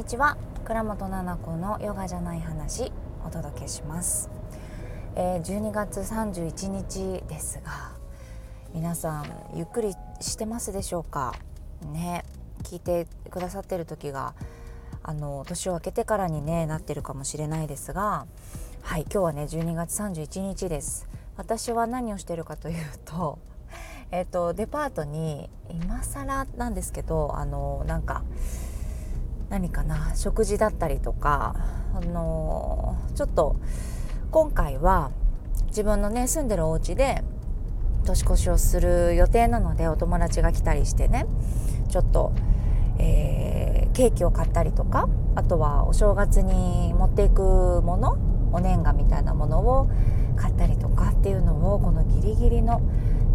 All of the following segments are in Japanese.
にちは。倉本々子のヨガじゃない話お届けします、えー、12月31日ですが皆さんゆっくりしてますでしょうか？ね聞いてくださってる時があの年を明けてからにねなってるかもしれないですがはい今日はね12月31日です。私は何をしてるかというとえっ、ー、とデパートに今更なんですけどあのなんか何かな食事だったりとか、あのー、ちょっと今回は自分のね住んでるお家で年越しをする予定なのでお友達が来たりしてねちょっと、えー、ケーキを買ったりとかあとはお正月に持っていくものお年賀みたいなものを買ったりとかっていうのをこのギリギリの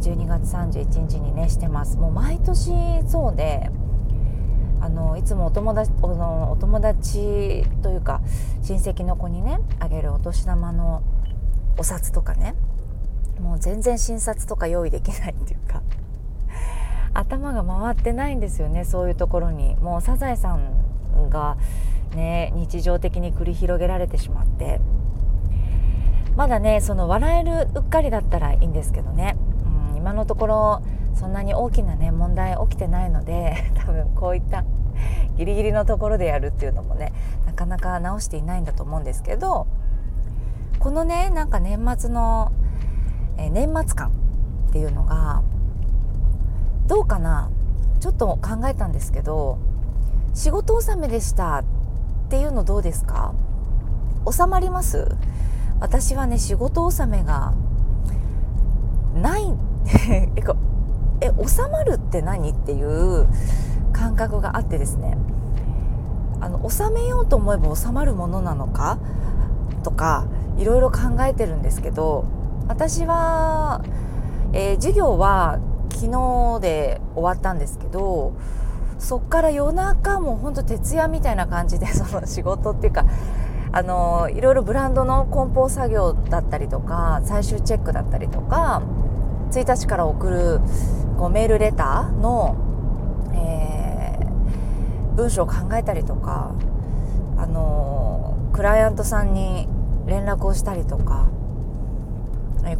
12月31日にねしてます。もう毎年そうであのいつもお友達おのお友達というか親戚の子にねあげるお年玉のお札とかねもう全然診察とか用意できないっていうか 頭が回ってないんですよねそういうところに。もうサザエさんがね日常的に繰り広げられてしまって。まだねその笑えるうっかりだったらいいんですけどね、うん、今のところそんなに大きなね問題起きてないので 多分こういったギリギリのところでやるっていうのもねなかなか直していないんだと思うんですけどこのねなんか年末の、えー、年末感っていうのがどうかなちょっと考えたんですけど仕事納めでしたっていうのどうですか？収まります？私はね仕事納めがない。え収まるって何？っていう感覚があってですねあの収めようと思えば収まるものなのかとかいろいろ考えてるんですけど私は、えー、授業は昨日で終わったんですけどそっから夜中もほんと徹夜みたいな感じで その仕事っていうかあのいろいろブランドの梱包作業だったりとか最終チェックだったりとか1日から送るこうメールレターの、文章を考えたりとか、あのクライアントさんに連絡をしたりとか、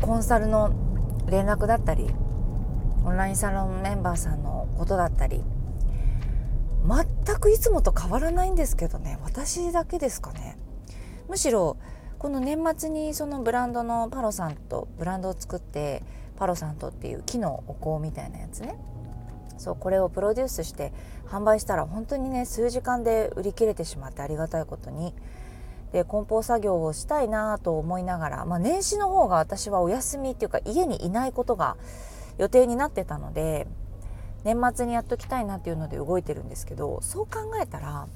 コンサルの連絡だったりオンラインサロンメンバーさんのことだったり全くいつもと変わらないんですけどね私だけですかね。むしろこの年末にそのブランドのパロさんとブランドを作ってパロサントっていう木のお香みたいなやつね。そうこれをプロデュースして販売したら本当にね数時間で売り切れてしまってありがたいことに。で梱包作業をしたいなと思いながら、まあ、年始の方が私はお休みっていうか家にいないことが予定になってたので年末にやっときたいなっていうので動いてるんですけどそう考えたら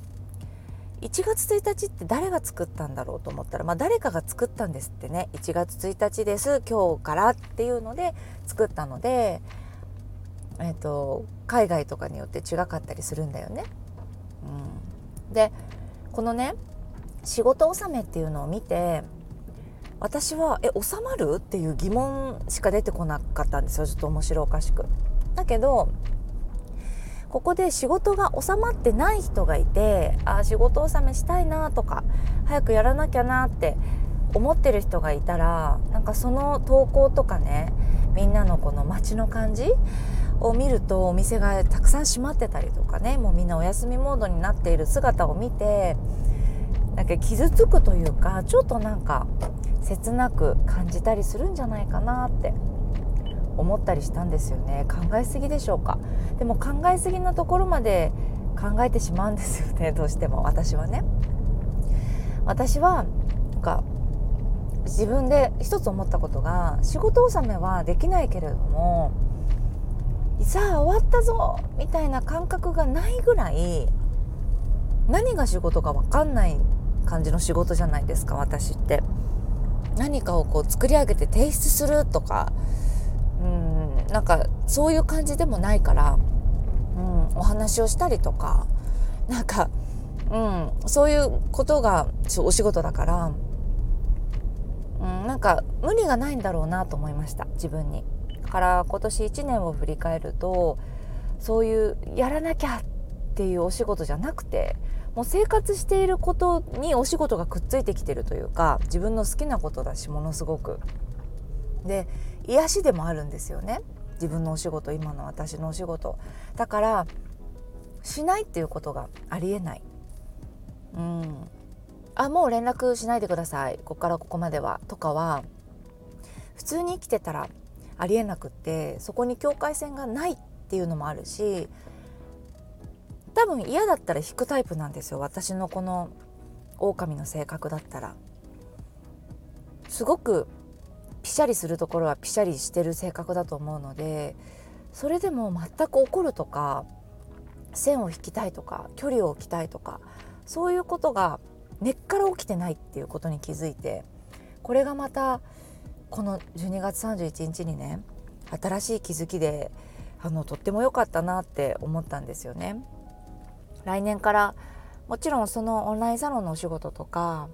1月1日って誰が作ったんだろうと思ったら、まあ、誰かが作ったんですってね1月1日です今日からっていうので作ったので、えーと、海外とかによって違かったりするんだよね。うん、でこのね仕事納めっていうのを見て私は「え収まる?」っていう疑問しか出てこなかったんですよちょっと面白おかしく。だけどここで仕事が収まってない人がいてあ仕事納めしたいなとか早くやらなきゃなって思ってる人がいたらなんかその投稿とかねみんなのこの街の感じを見るとお店がたくさん閉まってたりとかねもうみんなお休みモードになっている姿を見てなんか傷つくというかちょっとなんか切なく感じたりするんじゃないかなって思ったりしたんですよね。考えすぎでしょうか。でも考えすぎなところまで考えてしまうんですよね どうしても。私はね。私はなんか自分で一つ思ったことが仕事納めはできないけれどもさあ終わったぞみたいな感覚がないぐらい何が仕事か分かんない感じの仕事じゃないですか私って何かをこう作り上げて提出するとかうんなんかそういう感じでもないから、うん、お話をしたりとかなんか、うん、そういうことがお仕事だから、うん、なんか無理がないんだろうなと思いました自分に。から今年1年を振り返るとそういうやらなきゃっていうお仕事じゃなくてもう生活していることにお仕事がくっついてきてるというか自分の好きなことだしものすごく。で癒しでもあるんですよね。自分のお仕事今の私のお仕事。だからしないっていうことがありえない。うん。あもう連絡しないでください。ここからここまでは。とかは普通に生きてたらありえなくってそこに境界線がないっていうのもあるし多分嫌だったら引くタイプなんですよ私のこの狼の性格だったら。すごくピシャリするところはピシャリしてる性格だと思うのでそれでも全く怒るとか線を引きたいとか距離を置きたいとかそういうことが根っから起きてないっていうことに気づいてこれがまたこの12月31日にね新しい気づきであのとっても良かったなって思ったんですよね。来年からもちろんそのオンラインサロンのお仕事とか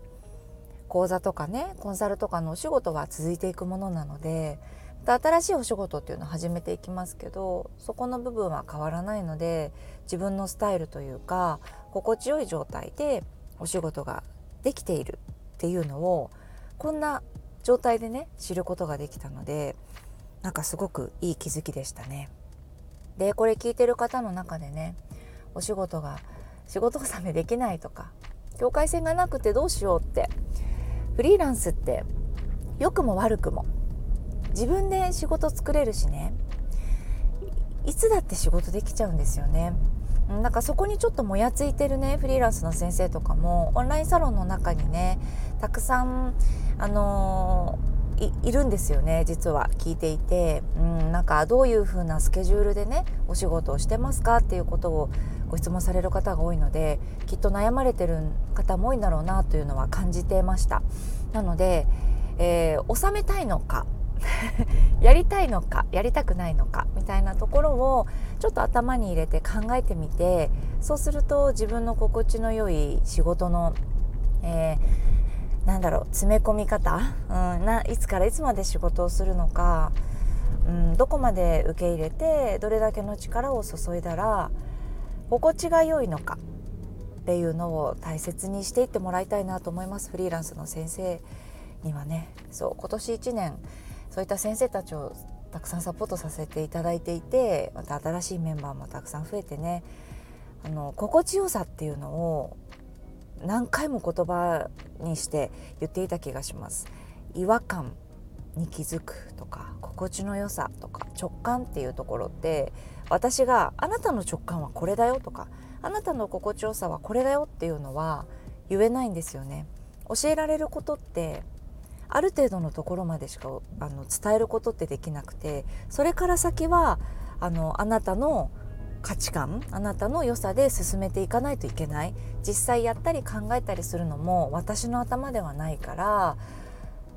講座とかねコンサルとかのお仕事は続いていくものなのでまた新しいお仕事っていうのを始めていきますけどそこの部分は変わらないので自分のスタイルというか心地よい状態でお仕事ができているっていうのをこんな状態でね知ることができたのでなんかすごくいい気づきでしたね。でこれ聞いてる方の中でねお仕事が仕事納めできないとか境界線がなくてどうしようってフリーランスって良くも悪くも自分で仕事作れるしねいつだって仕事できちゃうんですよね。なんかそこにちょっともやついてるねフリーランスの先生とかもオンラインサロンの中にねたくさん、あのー、いるんですよね実は聞いていて、うん、なんかどういう風なスケジュールでねお仕事をしてますかっていうことをご質問される方が多いのできっと悩まれてる方も多いんだろうなというのは感じてました。なので、えー、収めたいのか やりたいのかやりたくないのかみたいなところをちょっと頭に入れて考えてみてそうすると自分の心地の良い仕事の、えー、なんだろう詰め込み方、うん、ないつからいつまで仕事をするのか、うん、どこまで受け入れてどれだけの力を注いだら心地が良いのかっていうのを大切にしていってもらいたいなと思います。フリーランスの先生にはね。そう今年1年そういった先生たちをたくさんサポートさせていただいていてまた新しいメンバーもたくさん増えてねあの心地よさっていうのを何回も言葉にして言っていた気がします。違和感に気づくとか心地の良さとか直感っていうところって私があなたの直感はこれだよとかあなたの心地よさはこれだよっていうのは言えないんですよね。教えられることってある程度のところまでしかあの伝えることってできなくてそれから先はあのあなたの価値観あなたの良さで進めていかないといけない実際やったり考えたりするのも私の頭ではないから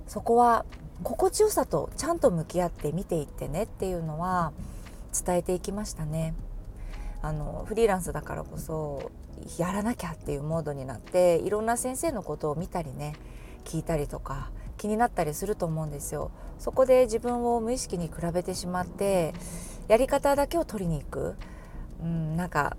そこは心地よさとちゃんと向き合って見ていってねっていうのは伝えていきましたね。あのフリーランスだからこそやらなきゃっていうモードになっていろんな先生のことを見たりね聞いたりとか気になったりすると思うんですよ。そこで自分を無意識に比べてしまってやり方だけを取りに行く、うん、なんか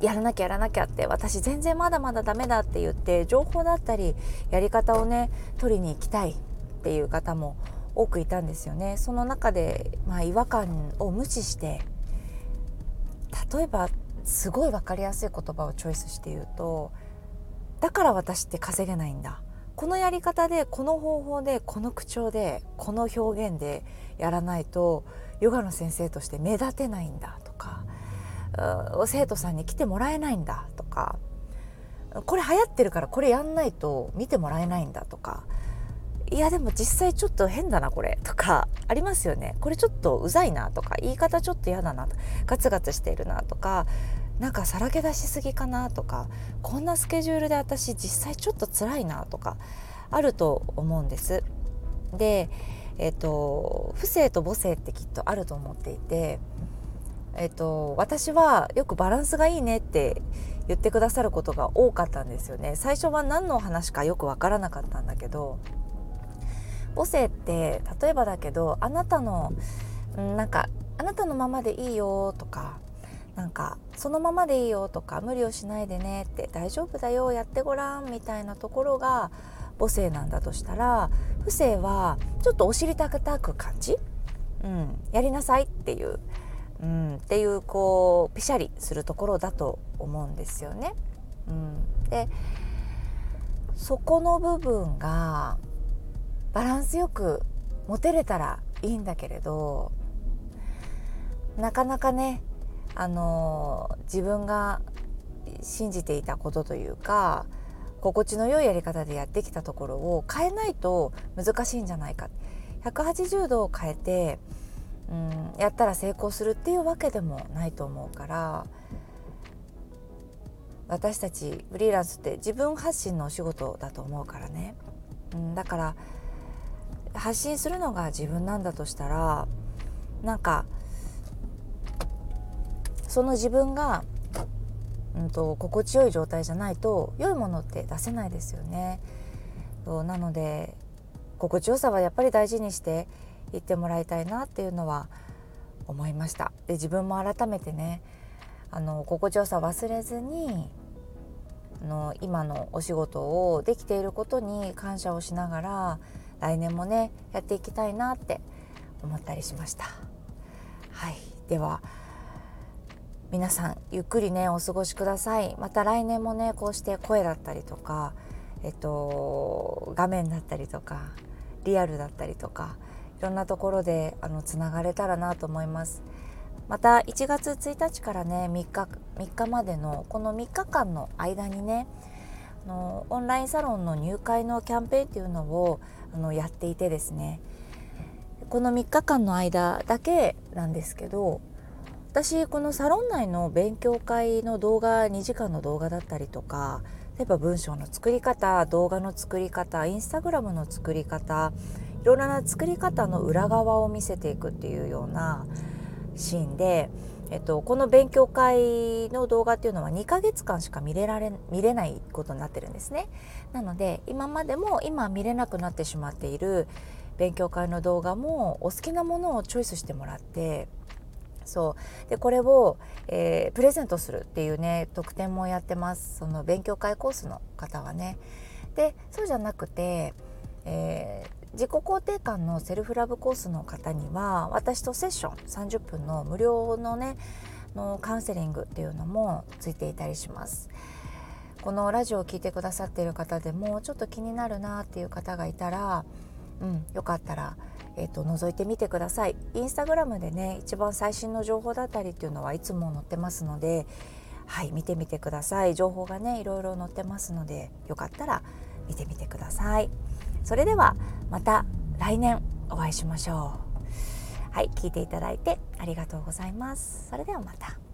やらなきゃやらなきゃって私全然まだまだダメだって言って情報だったりやり方をね取りに行きたいっていう方も多くいたんですよね。その中で、まあ、違和感を無視して例えばすごい分かりやすい言葉をチョイスして言うと「だから私って稼げないんだ」このやり方でこの方法でこの口調でこの表現でやらないとヨガの先生として目立てないんだとか生徒さんに来てもらえないんだとかこれ流行ってるからこれやんないと見てもらえないんだとかいやでも実際ちょっと変だなこれとかありますよね。これちょっとうざいなとか言い方ちょっと嫌だなガツガツしているなとかなんかさらけ出しすぎかなとかこんなスケジュールで私実際ちょっと辛いなとかあると思うんです。で、えーと、不正と母性ってきっとあると思っていて、えーと、私はよくバランスがいいねって言ってくださることが多かったんですよね。最初は何の話かよくわからなかったんだけど母性って例えばだけどあなたのなんかあなたのままでいいよとかなんかそのままでいいよとか無理をしないでねって大丈夫だよやってごらんみたいなところが母性なんだとしたら不正はちょっとお尻高く感じ、うん、やりなさいっていう、うん、っていうこうピシャリするところだと思うんですよね。うん、でそこの部分がバランスよく持てれたらいいんだけれどなかなかねあの自分が信じていたことというか心地の良いやり方でやってきたところを変えないと難しいんじゃないか。180度を変えて、うん、やったら成功するっていうわけでもないと思うから私たちフリーランスって自分発信のお仕事だと思うからね、うん、だから発信するのが自分なんだとしたらなんかその自分が、うんと、心地よい状態じゃないと良いものって出せないですよね。そうなので心地よさはやっぱり大事にしていってもらいたいなっていうのは思いました。で自分も改めてねあの心地よさ忘れずにあの今のお仕事をできていることに感謝をしながら来年もねやっていきたいなって思ったりしました。はい、では皆さんゆっくりねお過ごしください。また来年もねこうして声だったりとかえっと画面だったりとかリアルだったりとかいろんなところであのつながれたらなと思います。また1月1日からね3日 ,3 日までのこの3日間の間にねあのオンラインサロンの入会のキャンペーンっていうのをあのやっていてですね。この3日間の間だけなんですけど私このサロン内の勉強会の動画2時間の動画だったりとか例えば文章の作り方動画の作り方インスタグラムの作り方いろいろな作り方の裏側を見せていくっていうようなシーンで、えっと、この勉強会の動画っていうのは2ヶ月間しか見れられ見れないことになってるんですね。なので今までも今見れなくなってしまっている勉強会の動画もお好きなものをチョイスしてもらってそう。でこれを、えー、プレゼントするっていうね特典もやってます。その勉強会コースの方はね。でそうじゃなくて、えー、自己肯定感のセルフラブコースの方には私とセッション30分の無料のねのカウンセリングっていうのもついていたりします。このラジオを聴いてくださっている方でもちょっと気になるなっていう方がいたらうん。よかったらえーと、覗いてみてください。インスタグラムでね一番最新の情報だったりっていうのはいつも載ってますのではい見てみてください。情報がねいろいろ載ってますのでよかったら見てみてください。それではまた来年お会いしましょう。はい聞いていただいてありがとうございます。それではまた。